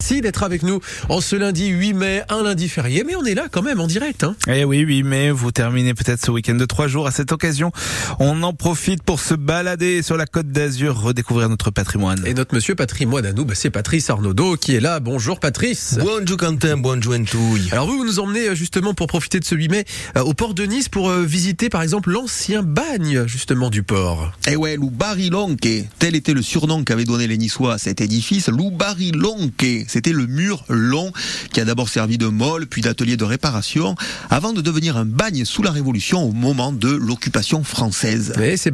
Merci d'être avec nous en ce lundi 8 mai, un lundi férié, mais on est là quand même en direct. Hein. Eh oui, oui, mais vous terminez peut-être ce week-end de trois jours. À cette occasion, on en profite pour se balader sur la côte d'Azur, redécouvrir notre patrimoine. Et notre monsieur patrimoine à nous, bah, c'est Patrice Arnaudot qui est là. Bonjour Patrice. Bonjour Quentin, bonjour Entouille. Alors vous, vous nous emmenez euh, justement pour profiter de ce 8 mai euh, au port de Nice pour euh, visiter par exemple l'ancien bagne justement du port. Eh ouais, Lou Barilonque, tel était le surnom qu'avaient donné les Niçois à cet édifice. Lou Barilonque, c'était le mur long qui a d'abord servi de molle puis d'atelier de réparation avant de devenir un bagne sous la Révolution au moment de l'occupation française. Et ces,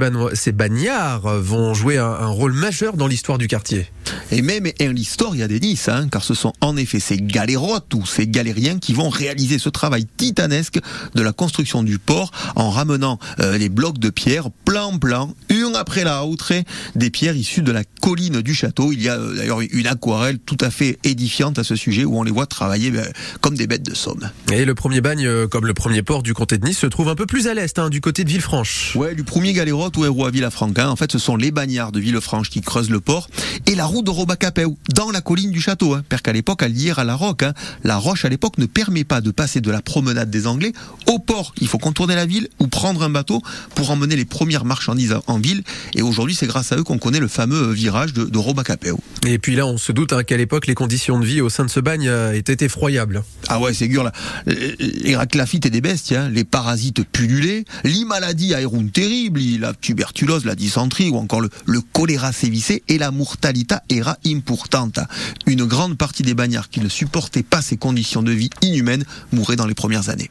bagnards vont jouer un, un rôle majeur dans l'histoire du quartier. Et même en l'histoire, il y a des Nice, hein, car ce sont en effet ces galérotes ou ces galériens qui vont réaliser ce travail titanesque de la construction du port en ramenant euh, les blocs de pierre plan plan, une après la autre, des pierres issues de la colline du château. Il y a euh, d'ailleurs une aquarelle tout à fait édifiante à ce sujet où on les voit travailler ben, comme des bêtes de somme. Et le premier bagne, euh, comme le premier port du comté de Nice, se trouve un peu plus à l'est, hein, du côté de Villefranche. Ouais, du premier galérote ou héros à Villafranca. En fait, ce sont les bagnards de Villefranche qui creusent le port et la route de Robacapeu dans la colline du château. Hein, parce qu'à l'époque, à lier à la roque, hein, la roche à l'époque ne permet pas de passer de la promenade des Anglais au port. Il faut contourner la ville ou prendre un bateau pour emmener les premières marchandises en ville. Et aujourd'hui, c'est grâce à eux qu'on connaît le fameux virage de, de Robacapeu. Et puis là, on se doute hein, qu'à l'époque, les conditions de vie au sein de ce bagne euh, étaient effroyables. Ah ouais, c'est dur là. Les raclaphites et des besties, hein, les parasites pullulaient, les maladies aéroun terribles, la tuberculose, la dysenterie ou encore le, le choléra sévissé et la mortalité era importante. Une grande partie des bagnards qui ne supportaient pas ces conditions de vie inhumaines mouraient dans les premières années.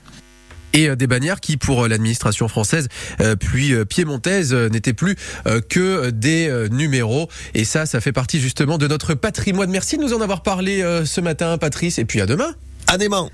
Et euh, des bagnards qui, pour euh, l'administration française, euh, puis piémontaise, n'étaient plus que des numéros. Et ça, ça fait partie justement de notre patrimoine. Merci de nous en avoir parlé ce matin, Patrice. Et puis à demain. Adément